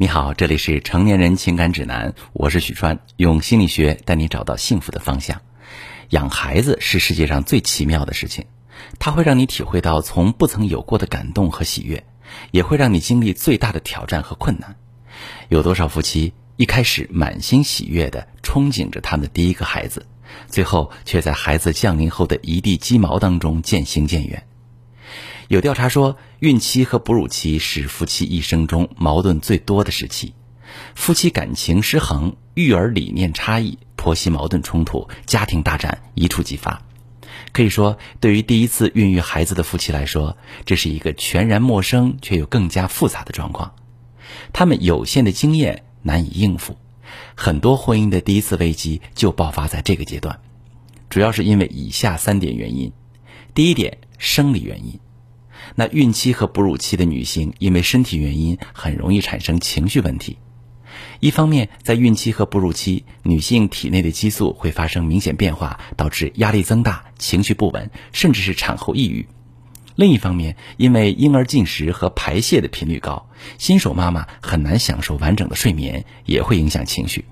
你好，这里是成年人情感指南，我是许川，用心理学带你找到幸福的方向。养孩子是世界上最奇妙的事情，它会让你体会到从不曾有过的感动和喜悦，也会让你经历最大的挑战和困难。有多少夫妻一开始满心喜悦的憧憬着他们的第一个孩子，最后却在孩子降临后的一地鸡毛当中渐行渐远？有调查说，孕期和哺乳期是夫妻一生中矛盾最多的时期，夫妻感情失衡，育儿理念差异，婆媳矛盾冲突，家庭大战一触即发。可以说，对于第一次孕育孩子的夫妻来说，这是一个全然陌生却又更加复杂的状况。他们有限的经验难以应付，很多婚姻的第一次危机就爆发在这个阶段，主要是因为以下三点原因：第一点，生理原因。那孕期和哺乳期的女性，因为身体原因，很容易产生情绪问题。一方面，在孕期和哺乳期，女性体内的激素会发生明显变化，导致压力增大、情绪不稳，甚至是产后抑郁。另一方面，因为婴儿进食和排泄的频率高，新手妈妈很难享受完整的睡眠，也会影响情绪。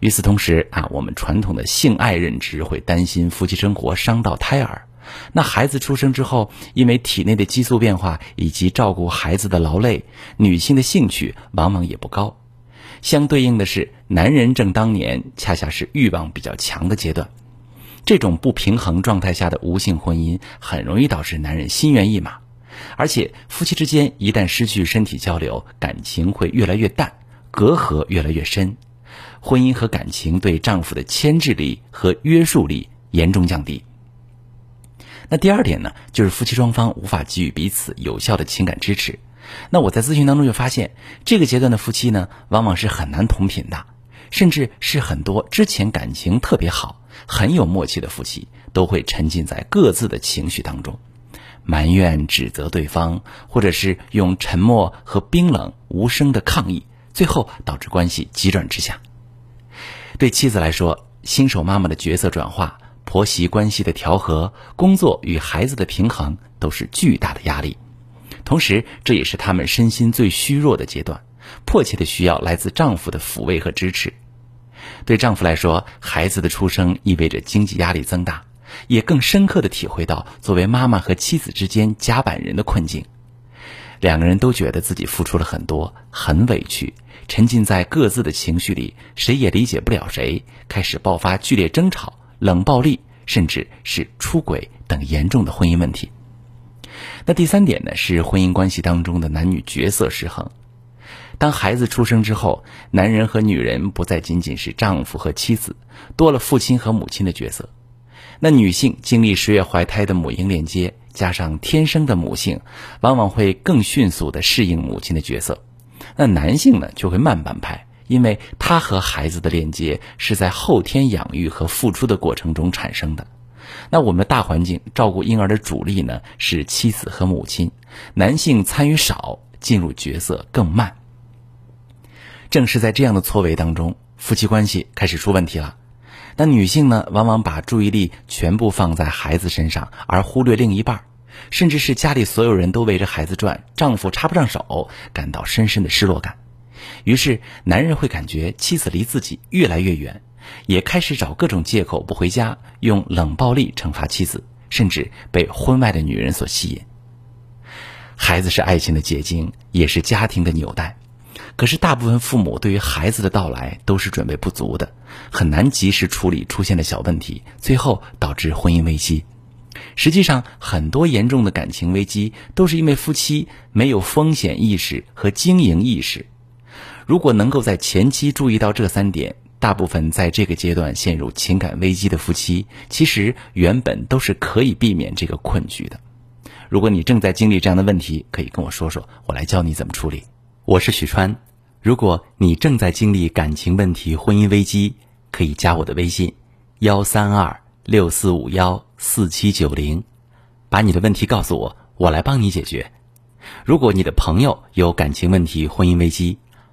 与此同时啊，我们传统的性爱认知会担心夫妻生活伤到胎儿。那孩子出生之后，因为体内的激素变化以及照顾孩子的劳累，女性的兴趣往往也不高。相对应的是，男人正当年恰恰是欲望比较强的阶段。这种不平衡状态下的无性婚姻，很容易导致男人心猿意马，而且夫妻之间一旦失去身体交流，感情会越来越淡，隔阂越来越深，婚姻和感情对丈夫的牵制力和约束力严重降低。那第二点呢，就是夫妻双方无法给予彼此有效的情感支持。那我在咨询当中就发现，这个阶段的夫妻呢，往往是很难同频的，甚至是很多之前感情特别好、很有默契的夫妻，都会沉浸在各自的情绪当中，埋怨、指责对方，或者是用沉默和冰冷无声的抗议，最后导致关系急转直下。对妻子来说，新手妈妈的角色转化。婆媳关系的调和、工作与孩子的平衡都是巨大的压力，同时这也是他们身心最虚弱的阶段，迫切的需要来自丈夫的抚慰和支持。对丈夫来说，孩子的出生意味着经济压力增大，也更深刻的体会到作为妈妈和妻子之间夹板人的困境。两个人都觉得自己付出了很多，很委屈，沉浸在各自的情绪里，谁也理解不了谁，开始爆发剧烈争吵。冷暴力，甚至是出轨等严重的婚姻问题。那第三点呢，是婚姻关系当中的男女角色失衡。当孩子出生之后，男人和女人不再仅仅是丈夫和妻子，多了父亲和母亲的角色。那女性经历十月怀胎的母婴链接，加上天生的母性，往往会更迅速的适应母亲的角色。那男性呢，就会慢半拍。因为他和孩子的链接是在后天养育和付出的过程中产生的，那我们的大环境照顾婴儿的主力呢是妻子和母亲，男性参与少，进入角色更慢。正是在这样的错位当中，夫妻关系开始出问题了。那女性呢，往往把注意力全部放在孩子身上，而忽略另一半，甚至是家里所有人都围着孩子转，丈夫插不上手，感到深深的失落感。于是，男人会感觉妻子离自己越来越远，也开始找各种借口不回家，用冷暴力惩罚妻子，甚至被婚外的女人所吸引。孩子是爱情的结晶，也是家庭的纽带。可是，大部分父母对于孩子的到来都是准备不足的，很难及时处理出现的小问题，最后导致婚姻危机。实际上，很多严重的感情危机都是因为夫妻没有风险意识和经营意识。如果能够在前期注意到这三点，大部分在这个阶段陷入情感危机的夫妻，其实原本都是可以避免这个困局的。如果你正在经历这样的问题，可以跟我说说，我来教你怎么处理。我是许川，如果你正在经历感情问题、婚姻危机，可以加我的微信：幺三二六四五幺四七九零，把你的问题告诉我，我来帮你解决。如果你的朋友有感情问题、婚姻危机，